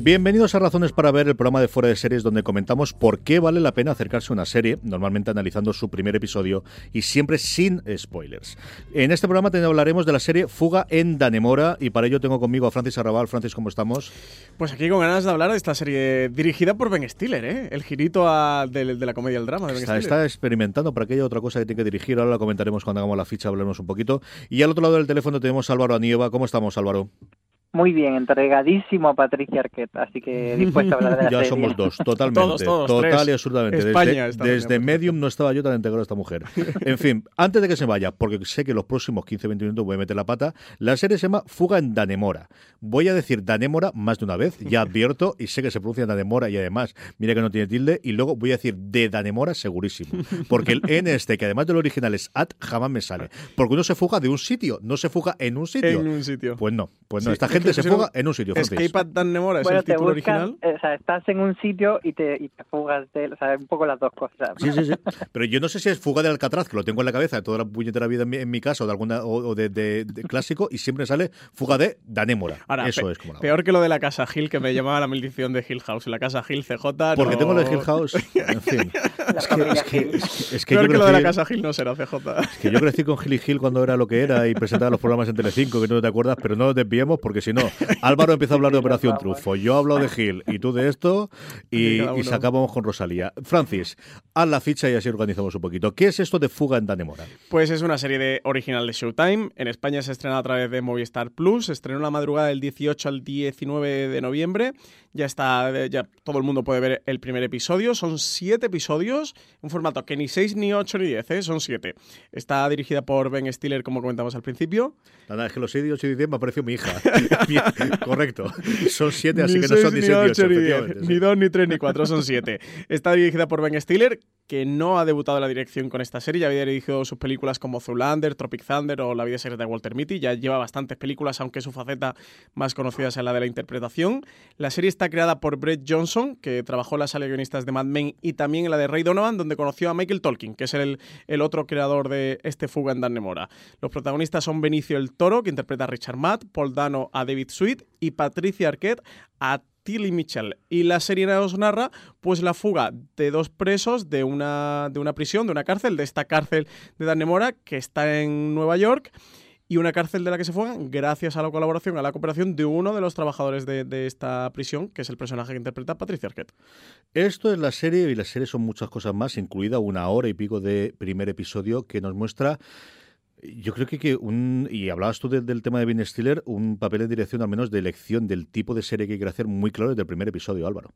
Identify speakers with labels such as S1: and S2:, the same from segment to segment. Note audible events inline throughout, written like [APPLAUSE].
S1: Bienvenidos a Razones para Ver, el programa de Fuera de Series donde comentamos por qué vale la pena acercarse a una serie, normalmente analizando su primer episodio y siempre sin spoilers. En este programa también hablaremos de la serie Fuga en Danemora y para ello tengo conmigo a Francis Arrabal. Francis, ¿cómo estamos?
S2: Pues aquí con ganas de hablar de esta serie dirigida por Ben Stiller, ¿eh? el girito a, de, de, la comedia del drama de Ben
S1: está,
S2: Stiller.
S1: Está experimentando para aquella otra cosa que tiene que dirigir, ahora la comentaremos cuando hagamos la ficha, hablaremos un poquito. Y al otro lado del teléfono tenemos a Álvaro Anieva. ¿Cómo estamos, Álvaro?
S3: Muy bien, entregadísimo a Patricia Arquette, así que dispuesto a hablar de la [LAUGHS]
S1: Ya
S3: serie.
S1: somos dos, [LAUGHS] totalmente.
S2: Todos, todos,
S1: total
S2: tres.
S1: y absolutamente.
S2: España
S1: desde
S2: está
S1: desde Medium no estaba yo tan integrado a esta mujer. En fin, antes de que se vaya, porque sé que los próximos 15-20 minutos voy a meter la pata, la serie se llama Fuga en Danemora. Voy a decir Danemora más de una vez, ya advierto, y sé que se pronuncia Danemora y además, mira que no tiene tilde, y luego voy a decir de Danemora segurísimo. Porque el N este, que además del original es at, jamás me sale. Porque uno se fuga de un sitio, no se fuga en un sitio.
S2: En un sitio.
S1: Pues no, pues no.
S2: Sí,
S1: Esta
S2: es
S1: gente
S2: que
S1: se fuga en un sitio, Francis.
S2: Escape at Danemora es
S3: Bueno,
S2: el
S3: te
S2: título
S3: buscas,
S2: original.
S3: eh, o sea, estás en un sitio y te, y te fugas de él, o sea, un poco las dos cosas.
S1: Sí, sí, sí. Pero yo no sé si es Fuga de Alcatraz, que lo tengo en la cabeza de toda la puñetera vida en mi, en mi casa o de alguna o, o de, de- de clásico, y siempre sale Fuga de Danémora.
S2: Ahora,
S1: Eso
S2: pe-
S1: es como la
S2: Peor que lo de la casa Hill, que me llamaba la maldición de Hill House. La casa Hill CJ.
S1: Porque
S2: no-
S1: tengo lo de Hill House. [LAUGHS] En fin.
S3: La
S1: Es que, es que,
S3: Hill.
S1: es que- es que
S2: Peor
S1: yo
S2: que lo de la
S1: crecí-
S2: casa Hill no será CJ.
S1: que yo crecí con Gil y Gil cuando era lo que era y presentaba los programas en Telecinco, que tú no te acuerdas, pero no nos desviemos porque si no, Álvaro empieza a hablar de [LAUGHS] Operación Trufo, yo hablo de Gil y tú de esto [LAUGHS] y,
S2: Y uno.
S1: sacábamos con Rosalía. Francis, haz la ficha y así organizamos un poquito. ¿Qué es esto de Fuga en Danemora?
S2: Pues es una serie de original de Showtime. En España se estrena a través de Movistar Plus. Se estrenó la madrugada del 18 al 19 de noviembre. Ya está, eh, ya todo el mundo puede ver el primer episodio. Son siete episodios, un formato que ni 6, ni 8, ni 10, ¿eh? son siete. Está dirigida por Ben Stiller, como comentamos al principio.
S1: Nada, es que los 6 y 10 me apareció mi hija. [LAUGHS] Bien, correcto. Son 7, así
S2: Ni
S1: que no
S2: seis,
S1: son
S2: ni
S1: 18,
S2: ocho, ni diez. Ni dos, ni tres, ni cuatro, son siete. [LAUGHS] Está dirigida por Ben Stiller, que no ha debutado en la dirección con esta serie. Ya había dirigido sus películas como Zoolander, Tropic Thunder o La vida secreta de Walter Mitty. Ya lleva bastantes películas, aunque su faceta más conocida es la de la interpretación. La serie está creada por Brett Johnson, que trabajó en la sala de de Mad Men y también en la de Ray Donovan, donde conoció a Michael Tolkien, que es el, el otro creador de este Fuga en Danemora. Los protagonistas son Benicio el Toro, que interpreta a Richard Matt, Paul Dano a David Sweet y Patricia Arquette a Tilly Mitchell. Y la serie nos narra pues la fuga de dos presos de una, de una prisión, de una cárcel, de esta cárcel de Danemora, que está en Nueva York. Y una cárcel de la que se fugan gracias a la colaboración, a la cooperación de uno de los trabajadores de, de esta prisión, que es el personaje que interpreta Patricia Arquette.
S1: Esto es la serie y la serie son muchas cosas más, incluida una hora y pico de primer episodio que nos muestra. Yo creo que, que un. Y hablabas tú de- del tema de Ben Stiller, un papel de dirección, al menos de elección del tipo de serie que quiere hacer muy claro desde el primer episodio, Álvaro.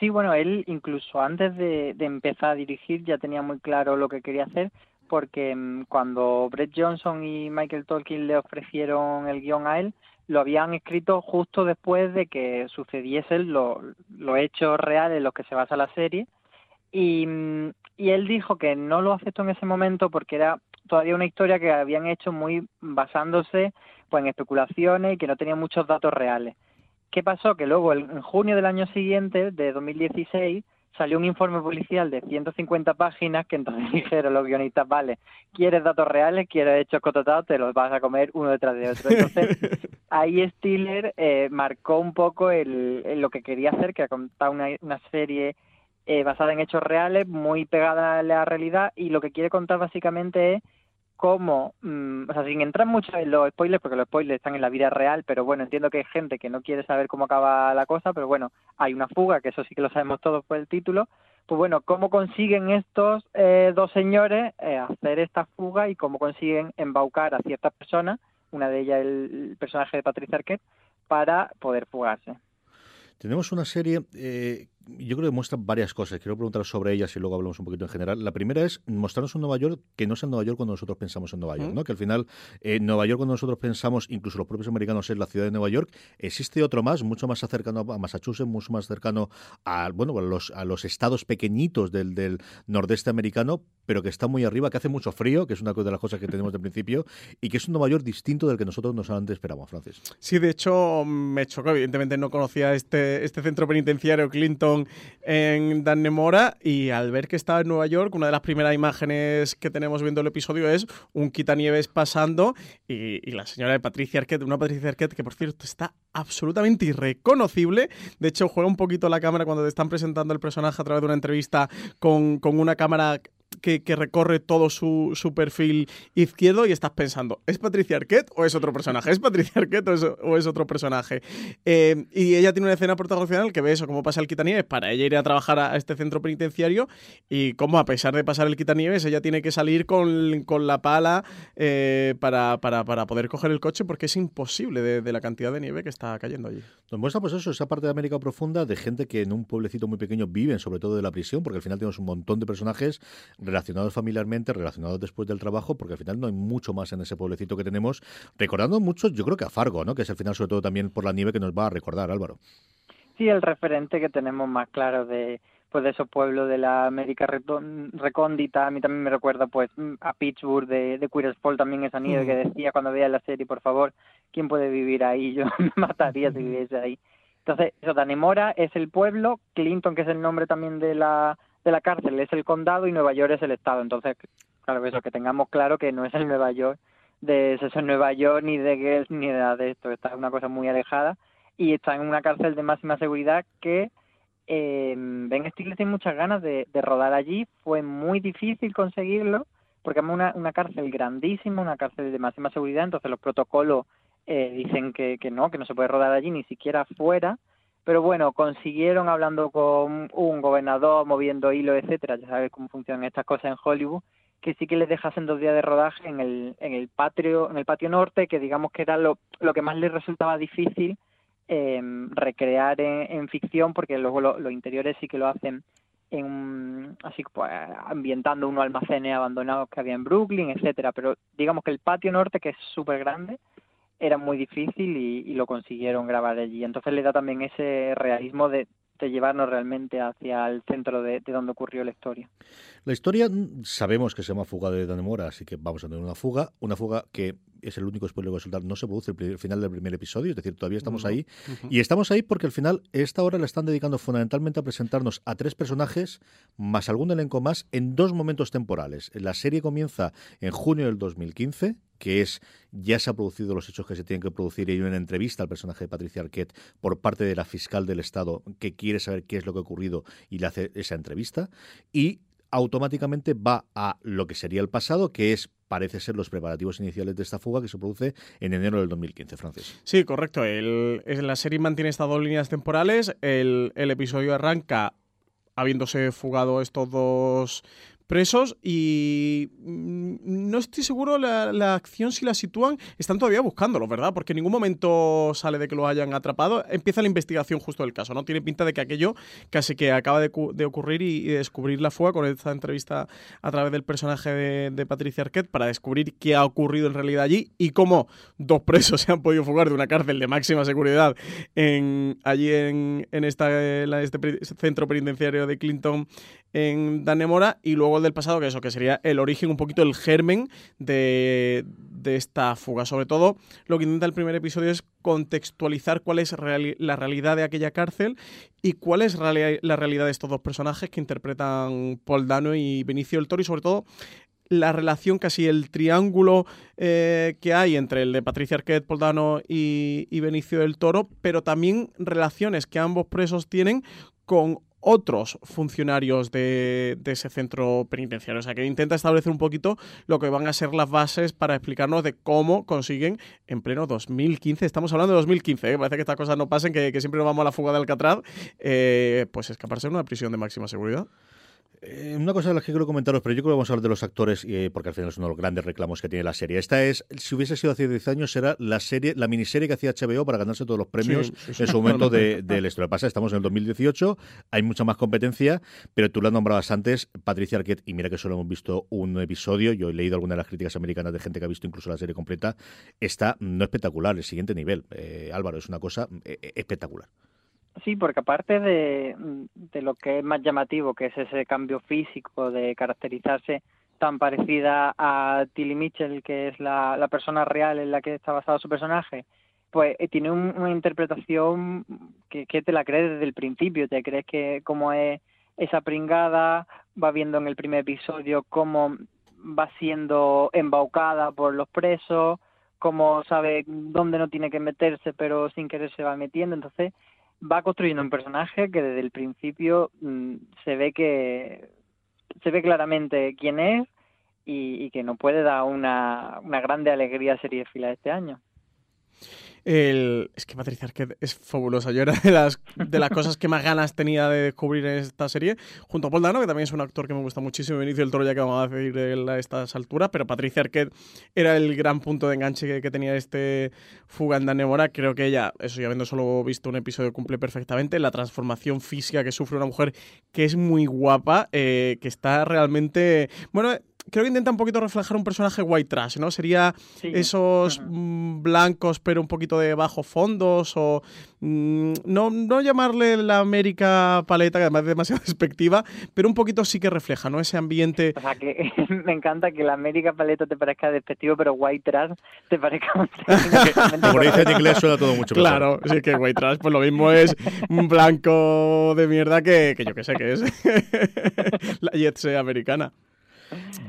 S3: Sí, bueno, él incluso antes de, de empezar a dirigir ya tenía muy claro lo que quería hacer, porque mm, cuando Brett Johnson y Michael Tolkien le ofrecieron el guion a él, lo habían escrito justo después de que sucediesen los los hechos reales en los que se basa la serie, y, mm, y él dijo que no lo aceptó en ese momento porque era todavía una historia que habían hecho muy basándose pues en especulaciones y que no tenía muchos datos reales. ¿Qué pasó? Que luego, en junio del año siguiente, de 2016, salió un informe policial de 150 páginas que entonces [LAUGHS] dijeron los guionistas, vale, ¿quieres datos reales? ¿Quieres hechos cototados? Te los vas a comer uno detrás de otro. Entonces, [LAUGHS] ahí Stiller eh, marcó un poco el, el lo que quería hacer, que era contar una, una serie eh, basada en hechos reales, muy pegada a la realidad, y lo que quiere contar básicamente es cómo, mm, o sea, sin entrar mucho en los spoilers, porque los spoilers están en la vida real, pero bueno, entiendo que hay gente que no quiere saber cómo acaba la cosa, pero bueno, hay una fuga, que eso sí que lo sabemos todos por el título, pues bueno, cómo consiguen estos eh, dos señores eh, hacer esta fuga y cómo consiguen embaucar a ciertas personas, una de ellas el, personaje de Patricia Arquette, para poder fugarse.
S1: Tenemos una serie, eh, yo creo que muestra varias cosas. Quiero preguntar sobre ellas y luego hablamos un poquito en general. La primera es mostrarnos un Nueva York que no es el Nueva York cuando nosotros pensamos en Nueva York,
S2: Mm.
S1: ¿no? Que al final, eh, Nueva York cuando nosotros pensamos, incluso los propios americanos, es la ciudad de Nueva York. Existe otro más, mucho más cercano a Massachusetts, mucho más cercano a, bueno, a los, a los estados pequeñitos del, del nordeste americano, pero que está muy arriba, que hace mucho frío, que es una de las cosas que tenemos de principio, y que es un Nueva York distinto del que nosotros nos antes esperamos, Francis.
S2: Sí, de hecho me chocó. Evidentemente no conocía este, este centro penitenciario Clinton Clinton en Dan Nemora y al ver que estaba en Nueva York, una de las primeras imágenes que tenemos viendo el episodio es un quitanieves pasando y, la señora de Patricia Arquette, una Patricia Arquette que por cierto está absolutamente irreconocible. De hecho, juega un poquito la cámara cuando te están presentando el personaje a través de una entrevista con, con una cámara que, recorre todo su, su, perfil izquierdo y estás pensando, ¿es Patricia Arquette o es otro personaje? ¿Es Patricia Arquette o es, otro personaje? Eh, y ella tiene una escena protagonista que ve eso, cómo pasa el quitanieves para ella ir a trabajar a este centro penitenciario y cómo a pesar de pasar el quitanieves, ella tiene que salir con, con la pala eh, para, para, para, poder coger el coche porque es imposible de, la cantidad de nieve que está cayendo allí.
S1: Nos muestra pues eso, esa parte de América profunda de gente que en un pueblecito muy pequeño viven sobre todo de la prisión, porque al final tenemos un montón de personajes relacionados familiarmente, relacionados después del trabajo, porque al final no hay mucho más en ese pueblecito que tenemos, recordando mucho, yo creo que a Fargo, ¿no? que es al final sobre todo también por la nieve que nos va a recordar, Álvaro.
S3: Sí, el referente que tenemos más claro de pues de esos pueblos de la América recóndita, a mí también me recuerda pues a Pittsburgh de, de Queer también esa nieve que decía cuando veía la serie, por favor, ¿quién puede vivir ahí? Yo [LAUGHS] me mataría si viviese ahí. Entonces, eso, Danemora es el pueblo, Clinton, que es el nombre también de la de la cárcel es el condado y Nueva York es el estado. Entonces, claro, eso, que tengamos claro que no es el Nueva York de eso Nueva York, ni de Girls, ni de, de esto. Está una cosa muy alejada y está en una cárcel de máxima seguridad que eh, Ben Stiller tiene muchas ganas de, rodar allí. Fue muy difícil conseguirlo porque es una, una cárcel grandísima, una cárcel de máxima seguridad, entonces los protocolos eh, dicen que, que no, que no se puede rodar allí ni siquiera fuera pero bueno, consiguieron hablando con un gobernador, moviendo hilos, etcétera, ya sabes cómo funcionan estas cosas en Hollywood, que sí que les dejasen dos días de rodaje en el, en el patio, en el patio norte, que digamos que era lo, lo que más les resultaba difícil eh, recrear en, ficción, porque luego los interiores sí que lo hacen en así pues ambientando unos almacenes abandonados que había en Brooklyn, etcétera, pero digamos que el patio norte que es súper grande era muy difícil y, lo consiguieron grabar allí. Entonces le da también ese realismo de, llevarnos realmente hacia el centro de, donde ocurrió la historia.
S1: La historia mm, sabemos que se llama Fuga de Danemora, así que vamos a tener una fuga, una fuga que es el único spoiler que voy a soltar, no se produce el, final del primer episodio, es decir, todavía estamos ahí. Y estamos ahí porque al final esta hora la están dedicando fundamentalmente a presentarnos a tres personajes, más algún elenco más, en dos momentos temporales. La serie comienza en junio del 2015, que es ya se han producido los hechos que se tienen que producir y hay una entrevista al personaje de Patricia Arquette por parte de la fiscal del Estado que quiere saber qué es lo que ha ocurrido y le hace esa entrevista. Y automáticamente va a lo que sería el pasado, que es parece ser los preparativos iniciales de esta fuga que se produce en enero del 2015, Francis.
S2: Sí, correcto. La serie mantiene estas dos líneas temporales. El episodio arranca habiéndose fugado estos dos presos y mm, no estoy seguro la, la, acción si la sitúan, están todavía buscándolos, ¿verdad? Porque en ningún momento sale de que lo hayan atrapado, empieza la investigación justo del caso, ¿no? Tiene pinta de que aquello casi que acaba de, ocurrir y, descubrir la fuga con esta entrevista a través del personaje de, Patricia Arquette para descubrir qué ha ocurrido en realidad allí y cómo dos presos [LAUGHS] se han podido fugar de una cárcel de máxima seguridad allí en, en esta, este centro penitenciario de Clinton en Danemora y luego del pasado, que eso, que sería el origen, un poquito el germen de, esta fuga. Sobre todo, lo que intenta el primer episodio es contextualizar cuál es la realidad de aquella cárcel y cuál es la realidad de estos dos personajes que interpretan Paul Dano y Benicio del Toro y sobre todo la relación, casi el triángulo eh, que hay entre el de Patricia Arquette, Paul Dano y, y Benicio del Toro, pero también relaciones que ambos presos tienen con otros funcionarios de, ese centro penitenciario. O sea, que intenta establecer un poquito lo que van a ser las bases para explicarnos de cómo consiguen en pleno 2015, estamos hablando de 2015, ¿eh? parece que estas cosas no pasen, que, siempre nos vamos a la fuga de Alcatraz, eh, pues escaparse de una prisión de máxima seguridad.
S1: Eh, una cosa de las que quiero comentaros, pero yo creo que vamos a hablar de los actores, eh, porque al final es uno de los grandes reclamos que tiene la serie. Esta es, si hubiese sido hace 10 años, será la serie, la miniserie que hacía HBO para ganarse todos los premios en su momento [LAUGHS] de, de la historia. Pasa, estamos en el 2018, hay mucha más competencia, pero tú la nombrabas antes, Patricia Arquette, y mira que solo hemos visto un episodio, yo he leído algunas de las críticas americanas de gente que ha visto incluso la serie completa, está no espectacular, el siguiente nivel. Eh, Álvaro, es una cosa espectacular.
S3: Sí, porque aparte de, de lo que es más llamativo, que es ese cambio físico de caracterizarse tan parecida a Tilly Mitchell, que es la, la persona real en la que está basado su personaje, pues eh, tiene una interpretación que, que te la crees desde el principio, te crees que como es esa pringada, va viendo en el primer episodio cómo va siendo embaucada por los presos, cómo sabe dónde no tiene que meterse, pero sin querer se va metiendo. Entonces, va construyendo un personaje que desde el principio mm, se ve que se ve claramente quién es y, y que nos puede dar una, una grande alegría a serie fila este año.
S2: El... Es que Patricia Arquette es fabulosa. Yo era de las, de las cosas que más ganas tenía de descubrir en esta serie, junto a Paul Dano, que también es un actor que me gusta muchísimo, Benicio del Toro, ya que vamos a decir de a estas alturas, pero Patricia Arquette era el gran punto de enganche que, tenía este Fuga en Danemora. Creo que ella, eso ya habiendo solo visto un episodio, cumple perfectamente la transformación física que sufre una mujer que es muy guapa, eh, que está realmente... Bueno, creo que intenta un poquito reflejar un personaje white trash, ¿no? Sería esos mm, blancos pero un poquito de bajo fondos o mm, no, no llamarle la América paleta, que además es demasiado [LAUGHS] despectiva, pero un poquito sí que refleja, ¿no? Ese ambiente...
S3: O sea, que [LAUGHS] me encanta que la América paleta te parezca despectivo, pero white trash te parezca... [LAUGHS]
S1: Como dice en inglés suena todo mucho
S2: mejor. Claro, sí que white trash pues lo mismo es un blanco de mierda que, que yo que sé que es la jet americana.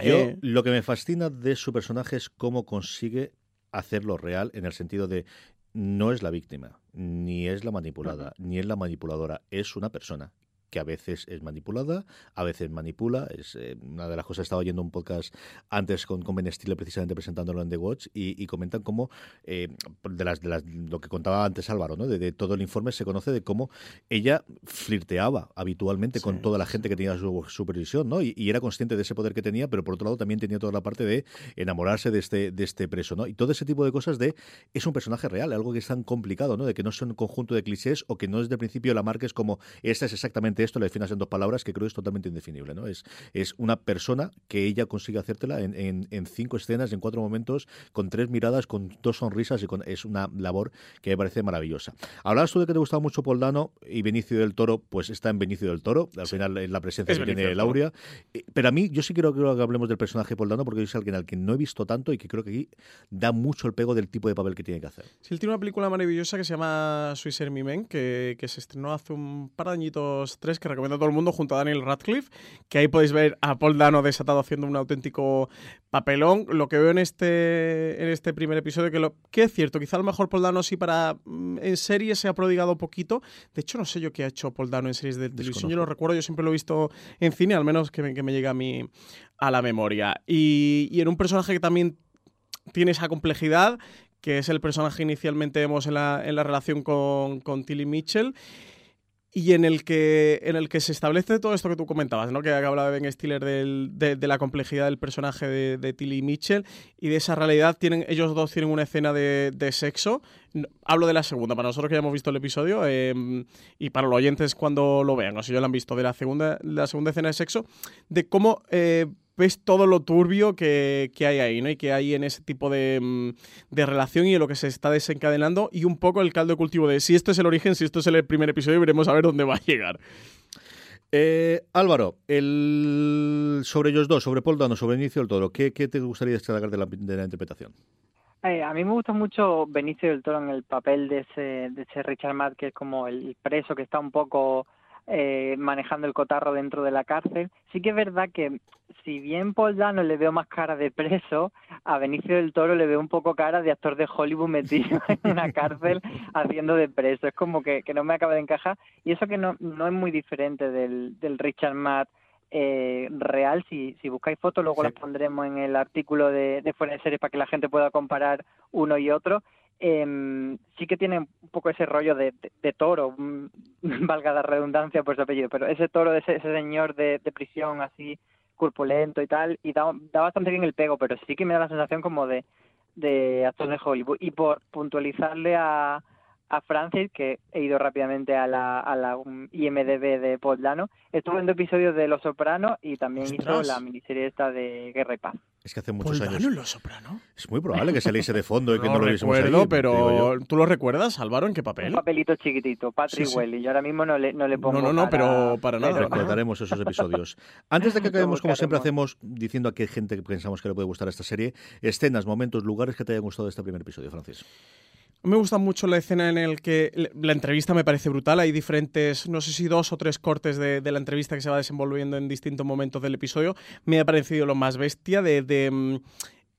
S1: Yo eh, lo que me fascina de su personaje es cómo consigue hacerlo real en el sentido de no es la víctima, ni es la manipulada, ni es la manipuladora, es una persona que a veces es manipulada, a veces manipula. Es eh, una de las cosas, estaba oyendo un podcast antes con, con Ben Stiller precisamente presentándolo en The Watch y, comentan cómo, eh, de, las, de las, lo que contaba antes Álvaro, ¿no? De, todo el informe se conoce de cómo ella flirteaba habitualmente con toda la gente que tenía su supervisión, ¿no? Y, era consciente de ese poder que tenía, pero por otro lado también tenía toda la parte de enamorarse de este, de este preso, ¿no? Y todo ese tipo de cosas de es un personaje real, algo que es tan complicado, ¿no? De que no son un conjunto de clichés o que no es de principio la marca es como esta es exactamente esto le definas en dos palabras que creo es totalmente indefinible. ¿no? Es, es una persona que ella consigue hacértela en, en, cinco escenas, en cuatro momentos, con tres miradas, con dos sonrisas y con, es una labor que me parece maravillosa. Hablabas tú de que te gustaba mucho Poldano y Benicio del Toro, pues está en Benicio del Toro, al final es la presencia que tiene Lauria. Eh, pero a mí, yo sí quiero, que hablemos del personaje Poldano porque es alguien al que no he visto tanto y que creo que aquí da mucho el pego del tipo de papel que tiene que hacer.
S2: Sí, él tiene una película maravillosa que se llama Swiss Army Men, que, que se estrenó hace un par de añitos, que recomiendo a todo el mundo junto a Daniel Radcliffe, que ahí podéis ver a Paul Dano desatado haciendo un auténtico papelón. Lo que veo en este, en este primer episodio, que, lo, que es cierto, quizá a lo mejor Paul Dano sí para mm, en serie se ha prodigado poquito. De hecho, no sé yo qué ha hecho Paul Dano en series de televisión, yo lo recuerdo, yo siempre lo he visto en cine, al menos que me, que me llega a, mí, a la memoria. Y, y en un personaje que también tiene esa complejidad que es el personaje inicialmente vemos en la, en la relación con, con Tilly Mitchell y en el que en el que se establece todo esto que tú comentabas, ¿no? Que hablaba Ben Stiller de, la complejidad del personaje de, Tilly Mitchell y de esa realidad. Tienen, ellos dos tienen una escena de, sexo. hablo de la segunda, para nosotros que ya hemos visto el episodio em, y para los oyentes cuando lo vean, o si ya lo han visto, de la segunda, la segunda escena de sexo, de cómo eh, ves todo lo turbio que, hay ahí, ¿no? Y que hay en ese tipo de, mm, de, relación y en lo que se está desencadenando y un poco el caldo de cultivo de si esto es el origen, si esto es el primer episodio, veremos a ver dónde va a llegar.
S1: Eh, Álvaro, el... sobre ellos dos, sobre Paul Dano, sobre Benicio del Toro, ¿qué, qué te gustaría destacar de la, de la interpretación?
S3: Eh, a mí me gusta mucho Benicio del Toro en el papel de ese, de ese Richard Matt, que es como el preso que está un poco eh, manejando el cotarro dentro de la cárcel. Sí que es verdad que si bien Paul Dano le veo más cara de preso, a Benicio del Toro le veo un poco cara de actor de Hollywood metido [LAUGHS] en una cárcel haciendo de preso. Es como que, que no me acaba de encajar. Y eso que no, no es muy diferente del, del Richard Matt eh, real. Si, si buscáis fotos, luego las pondremos en el artículo de, de Fuera de Series para que la gente pueda comparar uno y otro eh, sí que tiene un poco ese rollo de, de, toro, [LAUGHS] valga la redundancia por su apellido, pero ese toro, ese, ese señor de, de, prisión así corpulento y tal, y da, da, bastante bien el pego, pero sí que me da la sensación como de, de actor de Hollywood. Y por puntualizarle a, a Francis, que he ido rápidamente a la, a la IMDB de Podlano, estuvo en dos episodios de Los Sopranos y también hizo la miniserie esta de Guerra y Paz.
S1: Es que hace muchos años.
S2: en Los Sopranos?
S1: Es muy probable que saliese de fondo y que [LAUGHS] no, lo
S2: viésemos
S1: ahí,
S2: pero ¿tú lo recuerdas, Álvaro, en qué papel?
S3: Un papelito chiquitito, Patrick sí, Welly. Yo ahora mismo no le, no le pongo
S2: No, no, no, pero para nada.
S1: Recordaremos esos [LAUGHS] episodios. Antes de que acabemos, como siempre hacemos, diciendo a qué gente pensamos que le puede gustar esta serie, escenas, momentos, lugares que te hayan gustado de este primer episodio, Francis.
S2: Me gusta mucho la escena en el que la entrevista me parece brutal. Hay diferentes, no sé si dos o tres cortes de, la entrevista que se va desenvolviendo en distintos momentos del episodio. Me ha parecido lo más bestia de, mm,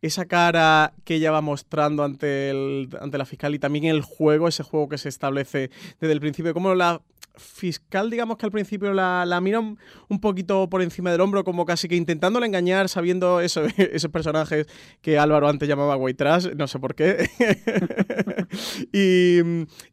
S2: esa cara que ella va mostrando ante, el, ante la fiscal y también el juego, ese juego que se establece desde el principio, cómo la fiscal, digamos que al principio la, la mira un, poquito por encima del hombro, como casi que intentándola engañar, sabiendo eso, [LAUGHS] esos personajes que Álvaro antes llamaba white trash, no sé por qué. [LAUGHS] y,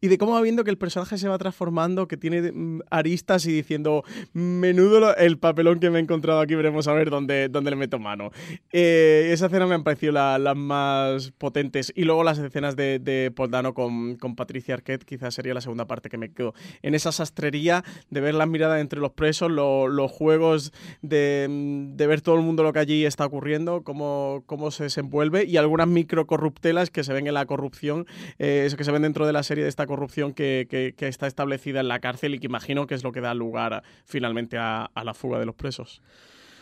S2: y, de cómo va viendo que el personaje se va transformando, que tiene mm, aristas y diciendo, menudo el papelón que me he encontrado aquí, veremos a ver dónde, dónde le meto mano. Eh, esa escena me han parecido las más potentes. Y luego las escenas de, de Poldano con, con Patricia Arquette, quizás sería la segunda parte que me quedo. En esas de ver las miradas entre los presos, los juegos de, ver todo el mundo lo que allí está ocurriendo, cómo, cómo se desenvuelve y algunas micro corruptelas que se ven en la corrupción, eh, eso que se ven dentro de la serie de esta corrupción que, está establecida en la cárcel y que imagino que es lo que da lugar finalmente a, la fuga de los presos.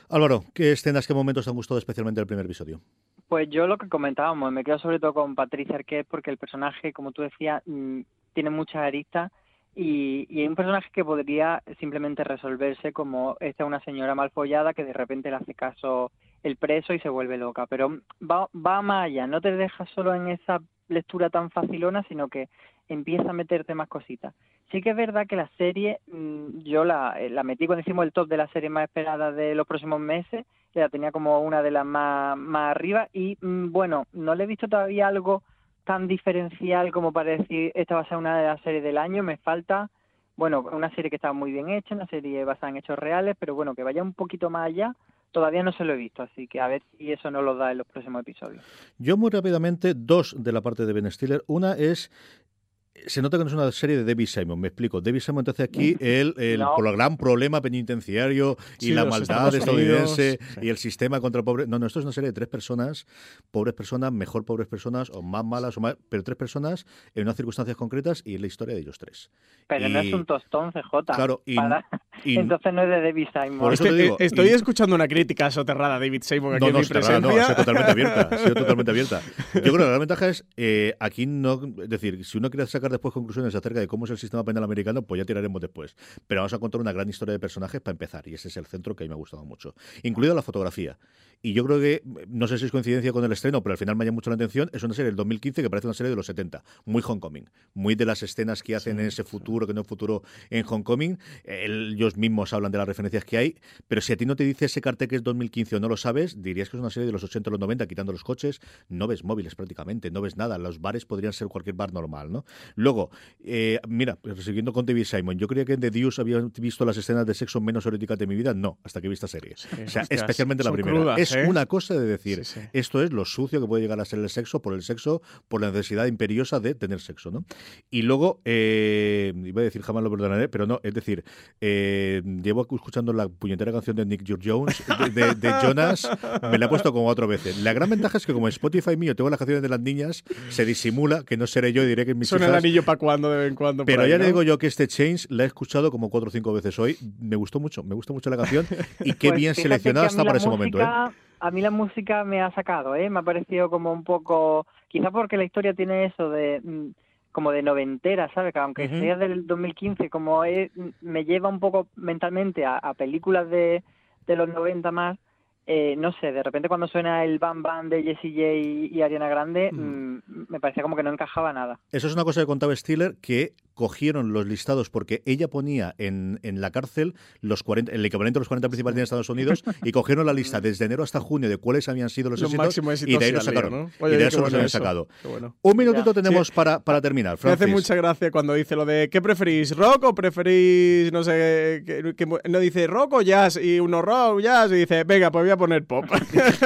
S1: Álvaro, ¿qué escenas, qué momentos te han gustado especialmente el primer episodio?
S3: Pues yo lo que comentábamos, me quedo sobre todo con Patricia Arquette porque el personaje, como tú decías, mm, tiene muchas aristas y, y, hay un personaje que podría simplemente resolverse como esta una señora mal follada que de repente le hace caso el preso y se vuelve loca. Pero va, va más allá, no te dejas solo en esa lectura tan facilona, sino que empieza a meterte más cositas. Sí que es verdad que la serie, mm, yo la, eh, la metí cuando hicimos el top de la serie más esperada de los próximos meses, la tenía como una de las más, más arriba y mm, bueno, no le he visto todavía algo tan diferencial como para decir esta va a ser una de las series del año, me falta, bueno, una serie que está muy bien hecha, una serie basada en hechos reales, pero bueno, que vaya un poquito más allá, todavía no se lo he visto, así que a ver si eso no lo da en los próximos episodios.
S1: Yo muy rápidamente, dos de la parte de Ben Stiller. Una es se nota que no es una serie de David Simon, me explico. David Simon entonces aquí el, el gran problema penitenciario y la maldad estadounidense y el sistema contra el pobre. No, no, esto es una serie de tres personas, pobres personas, mejor pobres personas, o más malas, o más, pero tres personas en unas circunstancias concretas y es la historia de ellos tres.
S3: Pero no es un tostón, CJ.
S1: Claro, y,
S3: entonces no es de David Simon. Por
S2: eso te digo, estoy escuchando una crítica soterrada a David Simon aquí no, no, soterrada, no,
S1: ha totalmente abierta, ha sido totalmente abierta. [LAUGHS] Yo creo que la gran ventaja es, eh, aquí no, es decir, si uno quiere sacar después conclusiones acerca de cómo es el sistema penal americano, pues ya tiraremos después. Pero vamos a contar una gran historia de personajes para empezar, y ese es el centro que a mí me ha gustado mucho, incluida la fotografía. Y yo creo que, no sé si es coincidencia con el estreno, pero al final me llama mucho la atención, es una serie del 2015 que parece una serie de los 70, muy Homecoming, muy de las escenas que hacen en ese futuro, que no es futuro en Homecoming. Ellos mismos hablan de las referencias que hay, pero si a ti no te dice ese cartel que es 2015 o no lo sabes, dirías que es una serie de los 80 o los 90, quitando los coches, no ves móviles prácticamente, no ves nada. Los bares podrían ser cualquier bar normal, ¿no? Luego, eh, mira, siguiendo con David Simon, yo creía que en The Deuce había visto las escenas de sexo menos eróticas de mi vida, no, hasta que he visto serie. o sea, especialmente la primera. es ¿eh? una cosa de decir, esto es lo sucio que puede llegar a ser el sexo por el sexo, por la necesidad imperiosa de tener sexo, ¿no? Y luego, eh, iba a decir jamás lo perdonaré, pero no, es decir, llevo escuchando la puñetera canción de Nick George Jones, de, Jonas, me la he puesto como cuatro veces. La gran ventaja es que como Spotify mío tengo las canciones de las niñas, se disimula que no seré yo y diré que mis
S2: Suena el anillo para cuando de vez en cuando.
S1: Pero ya le digo yo que este Change la he escuchado como cuatro o cinco veces hoy. Me gustó mucho, me gusta mucho la canción y qué pues bien seleccionada está para ese momento. ¿eh?
S3: A mí la música me ha sacado, ¿eh? me ha parecido como un poco, quizá porque la historia tiene eso de mm, como de noventera, ¿sabes? Que aunque sea del 2015, como me lleva un poco mentalmente a, a películas de, de los 90 más, eh, no sé, de repente cuando suena el Bam Bam de Jessie J y, Ariana Grande, mm. Mm, me parecía como que no encajaba nada.
S1: Eso es una cosa que contaba Stiller, que cogieron los listados porque ella ponía en, en la cárcel los 40, el equivalente a los 40 principales de Estados Unidos y cogieron la lista desde enero hasta junio de cuáles habían sido los, éxitos y de ahí los sacaron. y de eso los habían sacado. Un minutito tenemos para, para terminar.
S2: Me hace mucha gracia cuando dice lo de ¿qué preferís? ¿Rock o preferís, no sé, que, no dice rock o jazz? Y uno rock, jazz y dice, venga, pues voy a poner pop.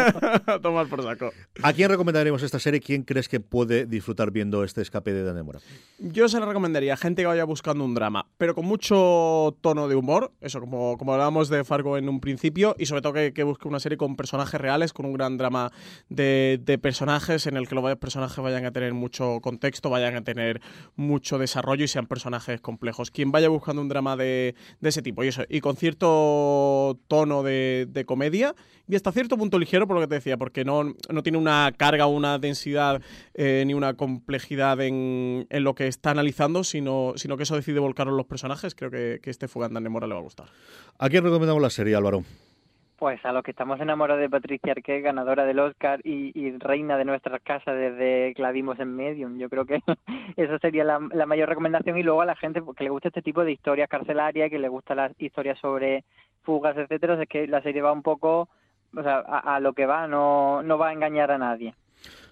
S2: [LAUGHS] Tomar por saco.
S1: ¿A quién recomendaremos esta serie? ¿Quién crees que puede disfrutar viendo este escape de Danemora?
S2: Yo se la recomendaría gente que vaya buscando un drama, pero con mucho tono de humor, eso como, como hablábamos de Fargo en un principio, y sobre todo que, busque una serie con personajes reales, con un gran drama de, personajes en el que los personajes vayan a tener mucho contexto, vayan a tener mucho desarrollo y sean personajes complejos. Quien vaya buscando un drama de, ese tipo, y eso, y con cierto tono de, comedia, y hasta cierto punto ligero, por lo que te decía, porque no, no tiene una carga, una densidad eh, ni una complejidad en, en, lo que está analizando, sino, sino que eso decide volcar en los personajes. Creo que, que este Fuganda Nemora le va a gustar.
S1: ¿A quién recomendamos la serie, Álvaro?
S3: Pues a los que estamos enamorados de Patricia Arquette, ganadora del Oscar y, reina de nuestras casas desde que la vimos en Medium. Yo creo que [LAUGHS] esa sería la, mayor recomendación. Y luego a la gente que le gusta este tipo de historias carcelarias, que le gusta las historias sobre fugas, etcétera, es que la serie va un poco o sea, a, a lo que va, no, no va a engañar a nadie.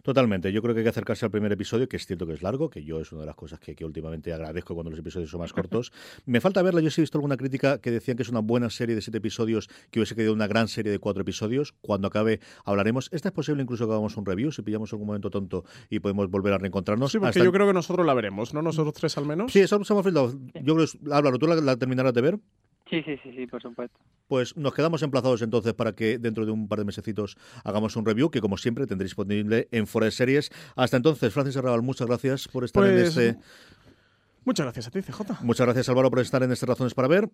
S1: Totalmente. Yo creo que hay que acercarse al primer episodio, que es cierto que es largo, que yo es una de las cosas que, últimamente agradezco cuando los episodios son más [LAUGHS] cortos. Me falta verla. Yo sí he visto alguna crítica que decían que es una buena serie de siete episodios, que hubiese quedado una gran serie de cuatro episodios. Cuando acabe hablaremos. Esta es posible incluso que hagamos un review, si pillamos algún momento tonto y podemos volver a reencontrarnos.
S2: Sí, porque yo creo que nosotros la veremos, ¿no? Nosotros tres al menos.
S1: Sí, eso hemos Yo creo, Álvaro, ¿tú la terminarás de ver?
S3: Sí, sí, sí, sí, por supuesto.
S1: Pues nos quedamos emplazados entonces para que dentro de un par de mesecitos hagamos un review que como siempre tendréis disponible en Fuera de Series. Hasta entonces, Francis Arrabal, muchas gracias por estar en pues, este...
S2: Muchas gracias a ti, CJ.
S1: Muchas gracias, Álvaro, por estar en este Razones para Ver.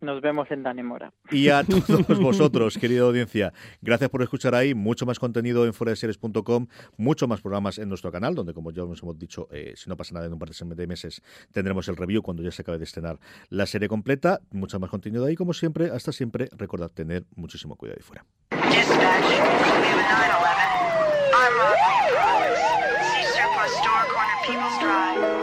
S3: Nos vemos en Danemora.
S1: Y a [LAUGHS] todos vosotros, querida audiencia, gracias por escuchar ahí. Mucho más contenido en foraseries.com, mucho más programas en nuestro canal, donde, como ya os hemos dicho, eh, si no pasa nada en un par de meses, tendremos el review cuando ya se acabe de estrenar la serie completa. Mucho más contenido ahí, como siempre. Hasta siempre, recordad tener muchísimo cuidado ahí fuera. Drive, 124th Street.